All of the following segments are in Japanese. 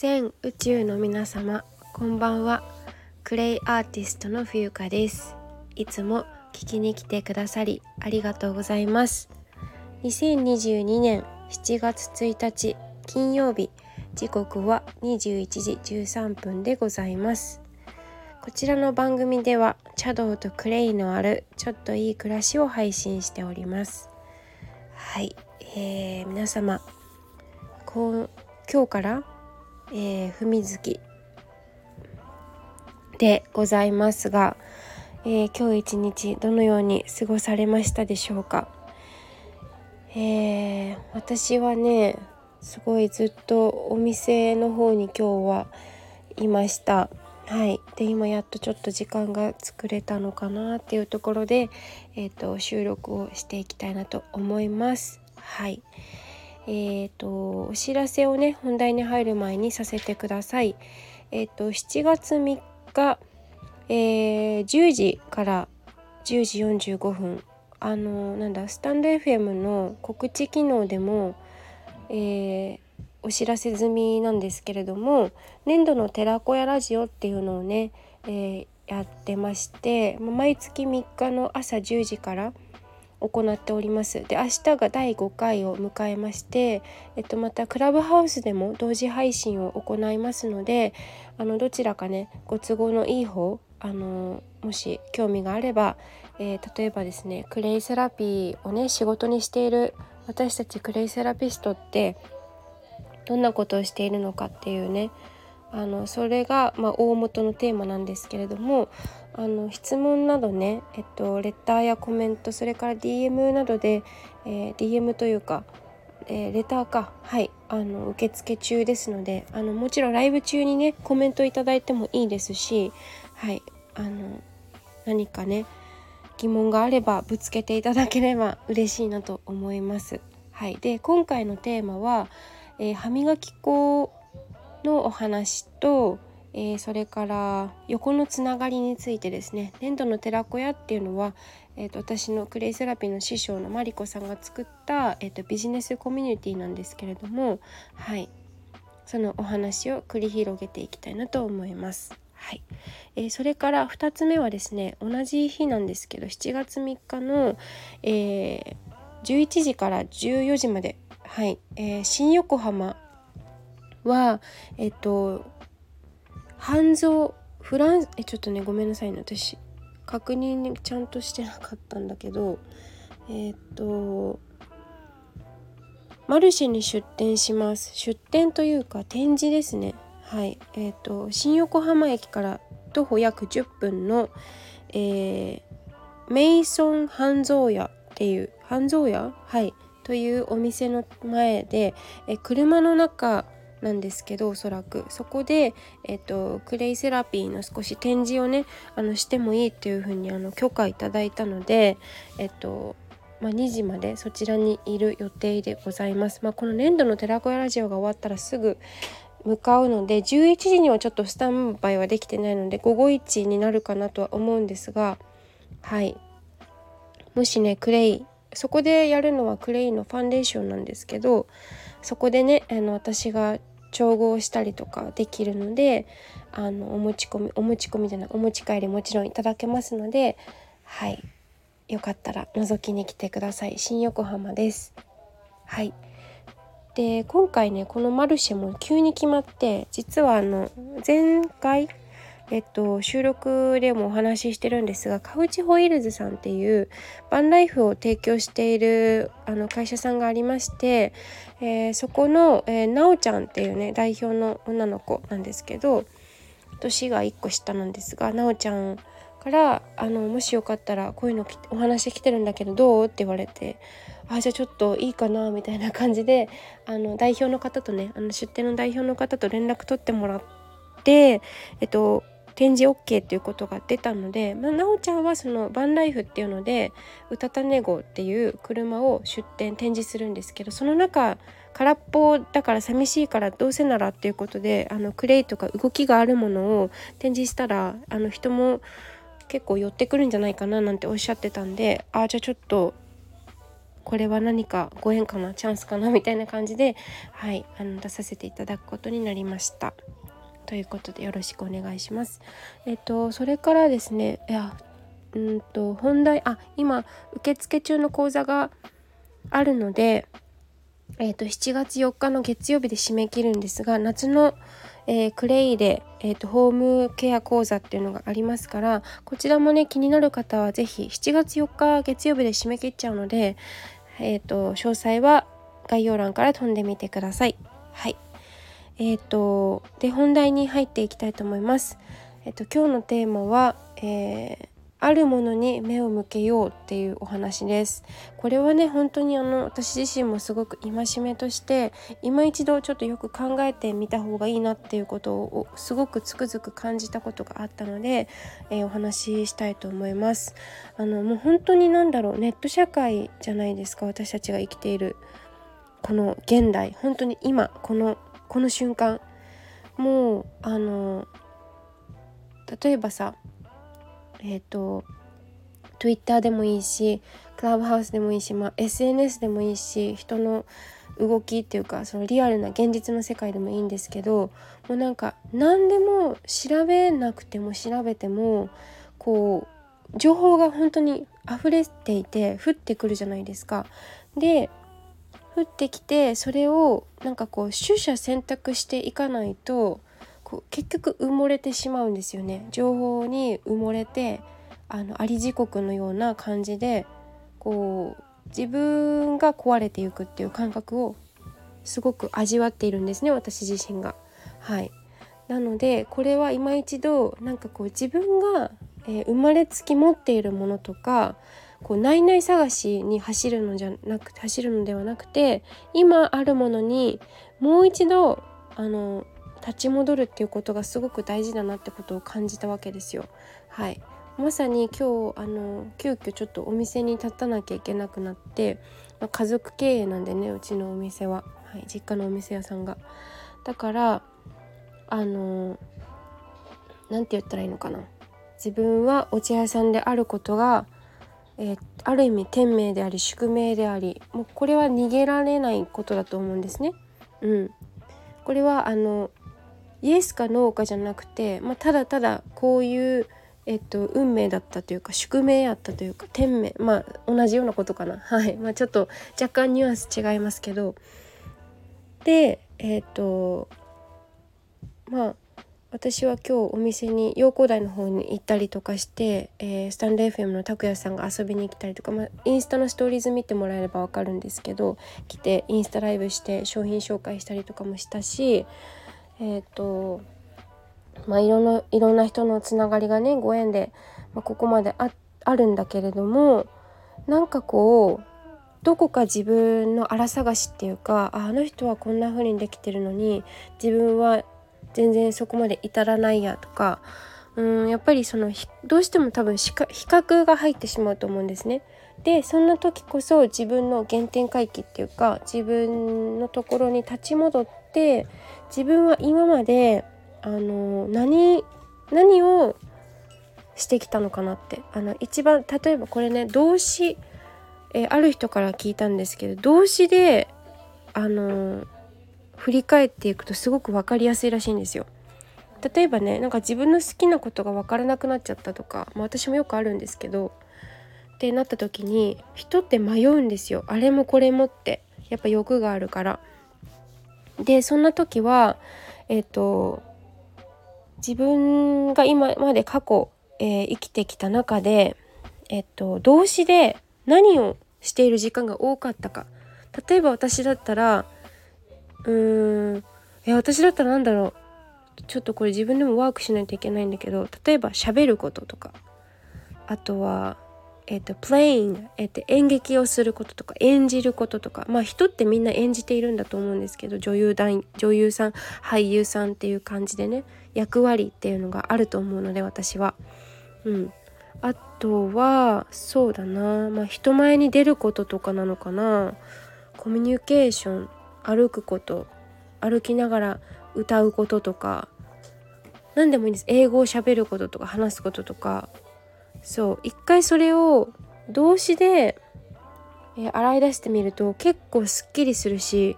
全宇宙の皆様こんばんは。クレイアーティストの冬香です。いつも聞きに来てくださりありがとうございます。2022年7月1日金曜日時刻は21時13分でございます。こちらの番組では茶道とクレイのあるちょっといい暮らしを配信しております。はい、えー、皆様こう今日からえー、文月。でございますが、えー、今日一日どのように過ごされましたでしょうか、えー、私はねすごいずっとお店の方に今日はいました。はい。で今やっとちょっと時間が作れたのかなっていうところで、えーと、収録をしていきたいなと思います。はい。えーと、お知らせをね本題に入る前にさせてください。えっ、ー、と7月3日、えー、10時から10時45分あのなんだスタンド FM の告知機能でも、えー、お知らせ済みなんですけれども年度の寺子屋ラジオっていうのをね、えー、やってまして毎月3日の朝10時から「行っております。で明日が第5回を迎えまして、えっと、またクラブハウスでも同時配信を行いますのであのどちらかねご都合のいい方あのもし興味があれば、えー、例えばですねクレイセラピーをね仕事にしている私たちクレイセラピストってどんなことをしているのかっていうねあのそれが、まあ、大元のテーマなんですけれどもあの質問などね、えっと、レターやコメントそれから DM などで、えー、DM というか、えー、レターかはいあの受付中ですのであのもちろんライブ中にねコメントいただいてもいいですしはいあの何かね疑問があればぶつけていただければ嬉しいなと思います。はい、で今回のテーマは、えー、歯磨き粉のお話と、えー、それから横のつながりについてですね。粘土の寺子屋っていうのは、えーと、私のクレイセラピーの師匠のマリコさんが作った、えーと、ビジネスコミュニティなんですけれどもはい。そのお話を繰り広げていきたいなと思います。はい、えー、それから2つ目はですね同じ日なんですけど7月3日の、えー、11時から14時まで、はい。えー、新横浜はえっと半蔵フランスえちょっとねごめんなさいね。私確認ちゃんとしてなかったんだけどえっとマルシェに出店します。出店というか展示ですね。はい。えっ、と新横浜駅から徒歩約10分の、えー、メイソン半蔵屋っていう半蔵屋？はい。というお店の前でえ車の中なんですけどおそらくそこで、えーと、クレイセラピーの少し展示をねあのしてもいいっていうふうにあの許可いただいたのでえっ、とまあ、2時までそちらにいる予定でございます。まあ、この年度の寺子屋ラジオが終わったらすぐ向かうので11時にはちょっとスタンバイはできてないので午後1になるかなとは思うんですがはいもしねクレイそこでやるのはクレイのファンデーションなんですけどそこでねあの私が調合したりとかできるのであのお持ち込みお持ち込みじゃないお持ち帰りもちろんいただけますのではい。よかったら覗きに来てください。新横浜です。はい。で今回ねこのマルシェも急に決まって実はあの前回えっと、収録でもお話ししてるんですがカウチホイールズさんっていうバンライフを提供しているあの会社さんがありまして、えー、そこの、えー、なおちゃんっていうね代表の女の子なんですけど年が1個下なんですがなおちゃんからあのもしよかったらこういうのお話来てるんだけどどうって言われてあじゃあちょっといいかなみたいな感じであの代表の方とねあの出店の代表の方と連絡取ってもらってえっと展示 OK っていうことが出たので、まあ、なおちゃんはそのバンライフっていうのでうたた寝号っていう車を出展展示するんですけどその中空っぽだから寂しいからどうせならっていうことであのクレイとか動きがあるものを展示したらあの人も結構寄ってくるんじゃないかななんておっしゃってたんであじゃあちょっとこれは何かご縁かなチャンスかなみたいな感じで、はい、あの出させていただくことになりました。ということでよろしくお願いします。えっとそれからですねいやうんと本題あ今受付中の講座があるので、えっと7月4日の月曜日で締め切るんですが夏のえー、クレイで、えーと、ホームケア講座っていうのがありますからこちらもね気になる方は是非7月4日月曜日で締め切っちゃうので、えーと、詳細は概要欄から飛んでみてください。はいえーと、で本題に入っていきたいと思います。えー、と今日のテーマは、えーあるものに目を向けようっていうお話です。これはね本当にあの私自身もすごく戒めとして今一度ちょっとよく考えてみた方がいいなっていうことをすごくつくづく感じたことがあったので、えー、お話ししたいと思います。あのもう本当に何だろうネット社会じゃないですか私たちが生きているこの現代。本当に今このこの瞬間もうあの例えばさえっ、ー、と Twitter でもいいしクラブハウスでもいいし、まあ、SNS でもいいし人の動きっていうかそのリアルな現実の世界でもいいんですけどもうなんか何でも調べなくても調べてもこう情報が本当に溢れていて降ってくるじゃないですか。で降ってきてそれをなんかこう取捨選択していかないとこう結局埋もれてしまうんですよね情報に埋もれてあのあり時刻のような感じでこう自分が壊れていくっていう感覚をすごく味わっているんですね私自身が。はいなのでこれは今一度なんかこう自分が、えー、生まれつき持っているものとかこう内々探しに走るのじゃなく走るのではなくて今あるものにもう一度あの立ち戻るっていうことがすごく大事だなってことを感じたわけですよ。はいまさに今日あの急遽ちょっとお店に立たなきゃいけなくなって、まあ、家族経営なんでねうちのお店は、はい、実家のお店屋さんが。だからあの何て言ったらいいのかな自分はお茶屋さんであることが、えー、ある意味天命であり宿命でありもうこれは逃げられないことだと思うんですね。うん、これはあのイエスかノーかじゃなくて、まあ、ただただこういう、えっと、運命だったというか宿命やったというか天命。まあ同じようなことかな。はい、まあ、ちょっと若干ニュアンス違いますけど。でえっとまあ私は今日お店に陽光台の方に行ったりとかして、えー、スタンド FM の拓也さんが遊びに来たりとか、まあ、インスタのストーリーズ見てもらえれば分かるんですけど来てインスタライブして商品紹介したりとかもしたしえっ、ー、とまあいろんないろんな人のつながりがねご縁で、まあ、ここまでああるんだけれどもなんかこうどこか自分の荒探しっていうかあの人はこんな風にできてるのに自分は全然そこまで至らないやとかうんやっぱりそのどうしても多分比較が入ってしまうと思うんですね。でそんな時こそ自分の原点回帰っていうか自分のところに立ち戻って自分は今まであの何何をしてきたのかなってあの一番例えばこれね動詞、え、ある人から聞いたんですけど動詞であの振り返っていくとすごく分かりやすいらしいんですよ。例えばねなんか自分の好きなことが分からなくなっちゃったとか、まあ、私もよくあるんですけどってなった時に人って迷うんですよあれもこれもってやっぱ欲があるから。でそんな時はえっ、ー、と自分が今まで過去、えー、生きてきた中でえっ、ー、と動詞で何をしている時間が多かったか例えば私だったらうーん。いや私だったら何だろう。ちょっとこれ自分でもワークしないといけないんだけど例えば喋ることとか。あとはえっ、ー、と、playing、えっ、ー、と、演劇をすることとか、演じることとか、まあ人ってみんな演じているんだと思うんですけど、女優団、女優さん、俳優さんっていう感じでね、役割っていうのがあると思うので、私は。うん。あとは、そうだな、まあ人前に出ることとかなのかな、コミュニケーション、歩くこと、歩きながら歌うこととか、何でもいいんです。英語を喋ることとか話すこととかそう一回それを動詞でえ、洗い出してみると結構すっきりするし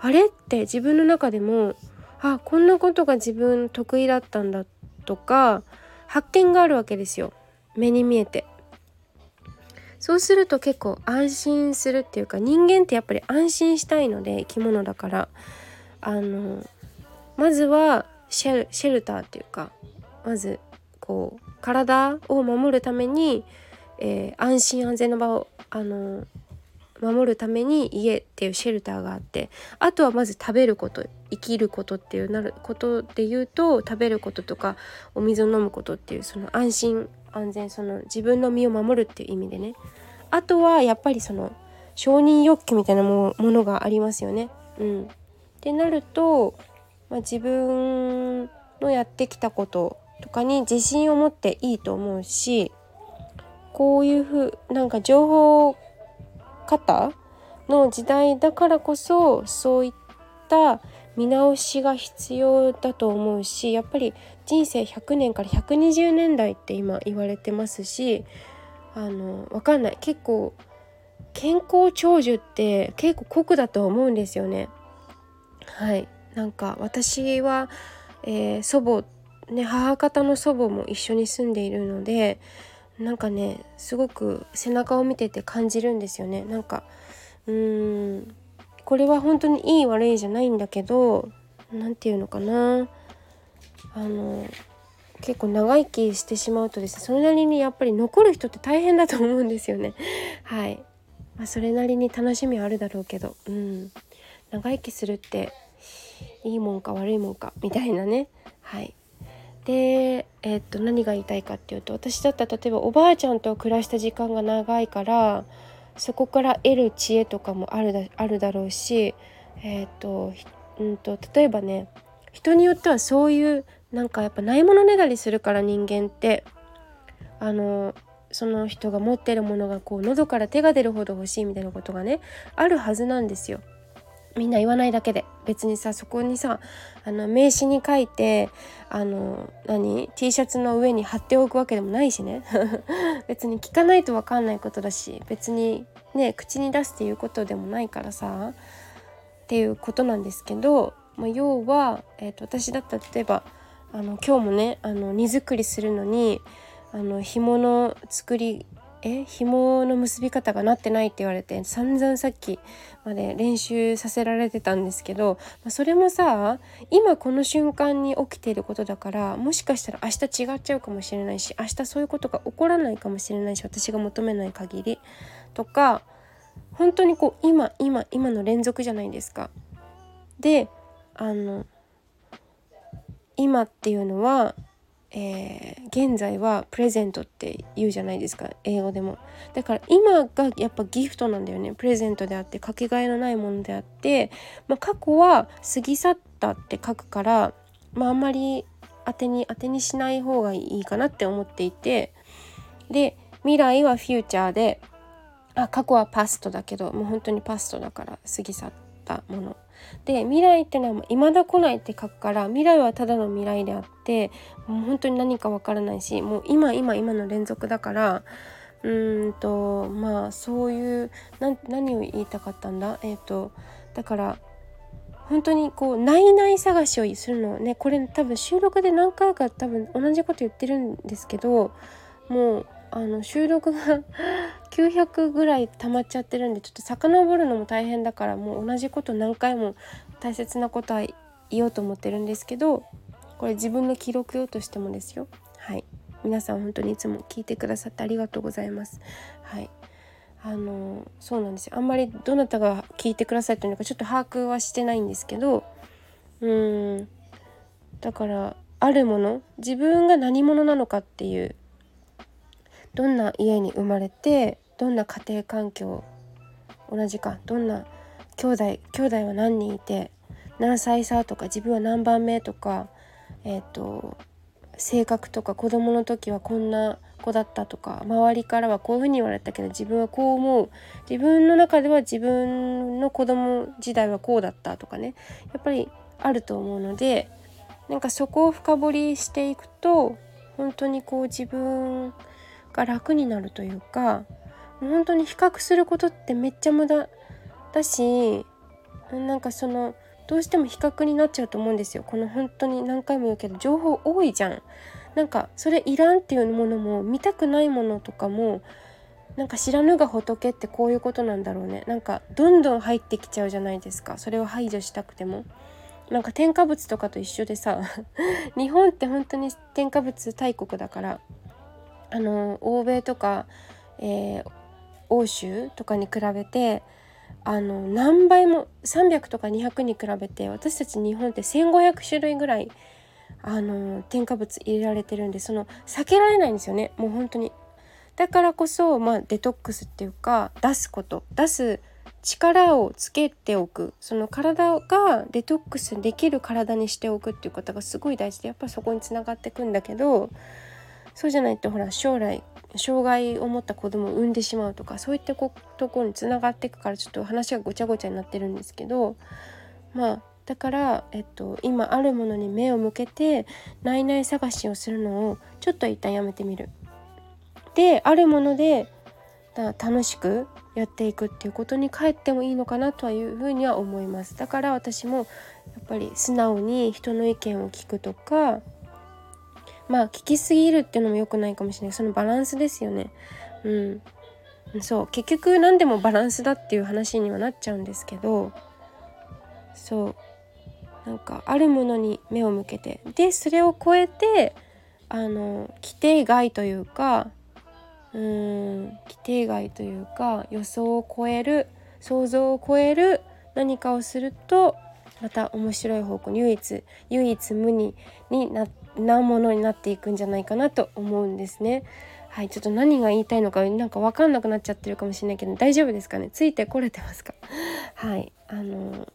あれって自分の中でもあこんなことが自分得意だったんだとか発見があるわけですよ目に見えて。そうすると結構安心するっていうか人間ってやっぱり安心したいので生き物だから。あのまずはシェルシェルターっていうかまずこう体を守るために、えー、安心安全の場をあの守るために家っていうシェルターがあってあとはまず食べること生きることっていうなることで言うと食べることとかお水を飲むことっていうその安心安全その自分の身を守るっていう意味でねあとはやっぱりその承認欲求みたいなものがありますよね。うん、ってなると、まあ、自分のやってきたこととかに自信を持っていいと思うしこういうふうなんか情報方の時代だからこそそういった見直しが必要だと思うしやっぱり人生100年から120年代って今言われてますしあのわかんない。結構健康長寿って結構酷だと思うんですよね。はい。なんか私は、えー、祖母ね母方の祖母も一緒に住んでいるのでなんかねすごく背中を見てて感じるんですよね。なんかうーんこれは本当にいい悪いじゃないんだけど何て言うのかな。あの結構長生きしてしまうとですねそれなりにやっぱり残る人って大変だと思うんですよね。はい、まあ、それなりに楽しみはあるだろうけどうん。長生きするっていいもんか悪いもんかみたいなね。はい。で、えー、っと何が言いたいかっていうと私だったら例えばおばあちゃんと暮らした時間が長いからそこから得る知恵とかもあるだあるだろうし、えー、とうんと例えばね人によってはそういうなんかやっぱないものねだりするから人間ってあのその人が持ってるものがこう喉から手が出るほど欲しいみたいなことがねあるはずなんですよ。みんな言わないだけで。別にさそこにさあの名刺に書いてあの何？T シャツの上に貼っておくわけでもないしね。別に聞かないと分かんないことだし別にね口に出すっていうことでもないからさっていうことなんですけど、まあ、要は、えーと、私だったら例えばあの今日もねあの荷造りするのにあの紐の作りえ？紐の結び方がなってないって言われて散々さっきまで練習させられてたんですけど、まあ、それもさ今この瞬間に起きていることだからもしかしたら明日違っちゃうかもしれないし明日そういうことが起こらないかもしれないし私が求めない限りとか本当にこう今今今の連続じゃないですか。であの今っていうのはえー、現在はプレゼントって言うじゃないですか英語でも。だから今がやっぱギフトなんだよね。プレゼントであってかけがえのないものであって、まあ、過去は過ぎ去ったって書くから、まあ、あんまり当てに当てにしない方がいいかなって思っていて。で未来はフューチャーであ過去はパストだけどもう本当にパストだから過ぎ去ったもの。で未来ってのは未だ来ないって書くから未来はただの未来であってもう本当に何かわからないしもう今今今の連続だからうんとまあそういう何を言いたかったんだ？えっ、ー、とだから本当にこうないない探しをするのねこれ多分収録で何回か多分同じこと言ってるんですけどもうあの収録が 900ぐらい溜まっちゃってるんでちょっと遡るのも大変だからもう同じこと何回も大切なことは言おうと思ってるんですけどこれ自分の記録用としてもですよ。はい。皆さん本当にいつも聞いてくださってありがとうございます。はい。あのそうなんですよ。あんまりどなたが聞いてくださってるのかちょっと把握はしてないんですけどうん。だからあるもの自分が何者なのかっていうどんな家に生まれてどんな家庭環境同じかどんな兄弟兄弟は何人いて何歳差とか自分は何番目とかえっ、ー、と性格とか子供の時はこんな子だったとか周りからはこういうふうに言われたけど自分はこう思う。自分の中では自分の子供時代はこうだったとかね。やっぱりあると思うのでなんかそこを深掘りしていくと本当にこう自分が楽になるというか本当に比較することってめっちゃ無駄だしなんかそのどうしても比較になっちゃうと思うんですよ。この本当に何回も言うけど情報多いじゃん。なんかそれいらんっていうものも見たくないものとかもなんか知らぬが仏ってこういうことなんだろうね。なんかどんどん入ってきちゃうじゃないですか。それを排除したくても。なんか添加物とかと一緒でさ 日本って本当に添加物大国だからあの欧米とか、えー、欧州とかに比べてあの何倍も300とか200に比べて私たち日本って1,500種類ぐらいあの添加物入れられてるんでその避けられないんですよね。もう本当に。だからこそ、まあ、デトックスっていうか出すこと。出す力をつけておく。その体がデトックスできる体にしておくっていうことがすごい大事でやっぱそこにつながってくんだけどそうじゃないとほら将来障害を持った子供を産んでしまうとかそういったところにつながっていくからちょっと話がごちゃごちゃになってるんですけどまあだから、えっと、今あるものに目を向けて内々探しをするのをちょっと一旦やめてみる。であるもので楽しくやっていくっていうことに帰ってもいいのかなというふうには思いますだから私もやっぱり素直に人の意見を聞くとかまあ聞きすぎるっていうのも良くないかもしれない。そのバランスですよね。うん。そう。結局何でもバランスだっていう話にはなっちゃうんですけど。そう。なんかあるものに目を向けて。でそれを超えてあの規定外というかうーん。規定外というか予想を超える想像を超える何かをするとまた面白い方向に唯一唯一無二になってなものになっていくんじゃないかなと思うんですね。はい、ちょっと何が言いたいのかなんか分かんなくなっちゃってるかもしれないけど大丈夫ですかね？ついてこれてますか？はいあの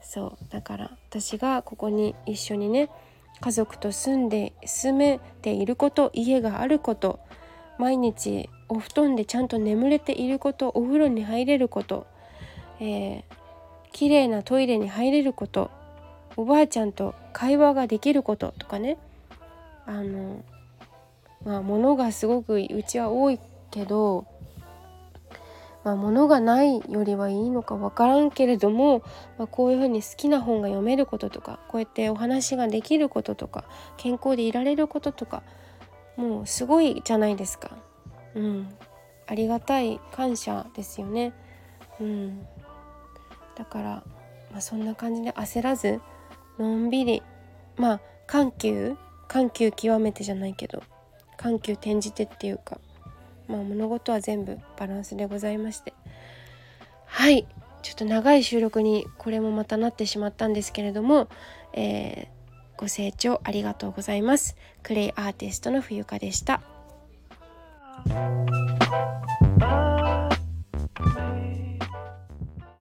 そうだから私がここに一緒にね家族と住んで住めていること家があること毎日お布団でちゃんと眠れていることお風呂に入れること、えー、綺麗なトイレに入れることおばあちゃんと会話ができることとかねあのまあ物がすごくうちは多いけど、まあ、物がないよりはいいのか分からんけれども、まあ、こういうふうに好きな本が読めることとかこうやってお話ができることとか健康でいられることとかもうすごいじゃないですか。うん、ありがたい感謝ですよね。うん、だから、まあ、そんな感じで焦らずのんびり。まあ緩急。緩急極めてじゃないけど。緩急転じてっていうか。まあ物事は全部バランスでございまして。はい。ちょっと長い収録にこれもまたなってしまったんですけれども、えーご清聴ありがとうございます。クレイアーティストの冬香でした。